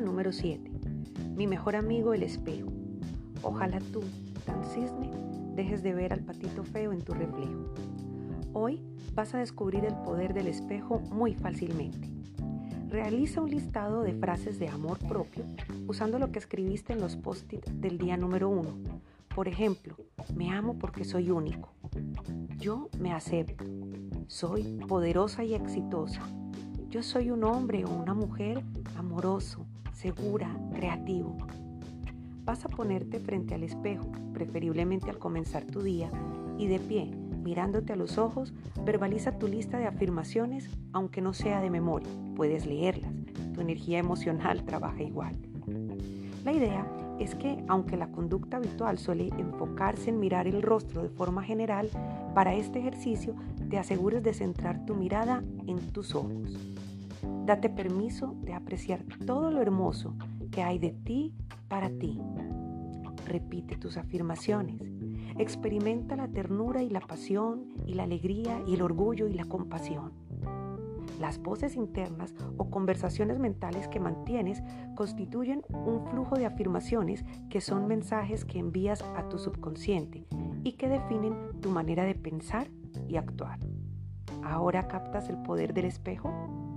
número 7. Mi mejor amigo el espejo. Ojalá tú, tan cisne, dejes de ver al patito feo en tu reflejo. Hoy vas a descubrir el poder del espejo muy fácilmente. Realiza un listado de frases de amor propio usando lo que escribiste en los post-it del día número 1. Por ejemplo, me amo porque soy único. Yo me acepto. Soy poderosa y exitosa. Yo soy un hombre o una mujer amoroso, segura, creativo. Vas a ponerte frente al espejo, preferiblemente al comenzar tu día, y de pie, mirándote a los ojos, verbaliza tu lista de afirmaciones, aunque no sea de memoria. Puedes leerlas. Tu energía emocional trabaja igual. La idea es que, aunque la conducta habitual suele enfocarse en mirar el rostro de forma general, para este ejercicio te asegures de centrar tu mirada en tus ojos. Date permiso de apreciar todo lo hermoso que hay de ti para ti. Repite tus afirmaciones. Experimenta la ternura y la pasión y la alegría y el orgullo y la compasión. Las voces internas o conversaciones mentales que mantienes constituyen un flujo de afirmaciones que son mensajes que envías a tu subconsciente y que definen tu manera de pensar y actuar. ¿Ahora captas el poder del espejo?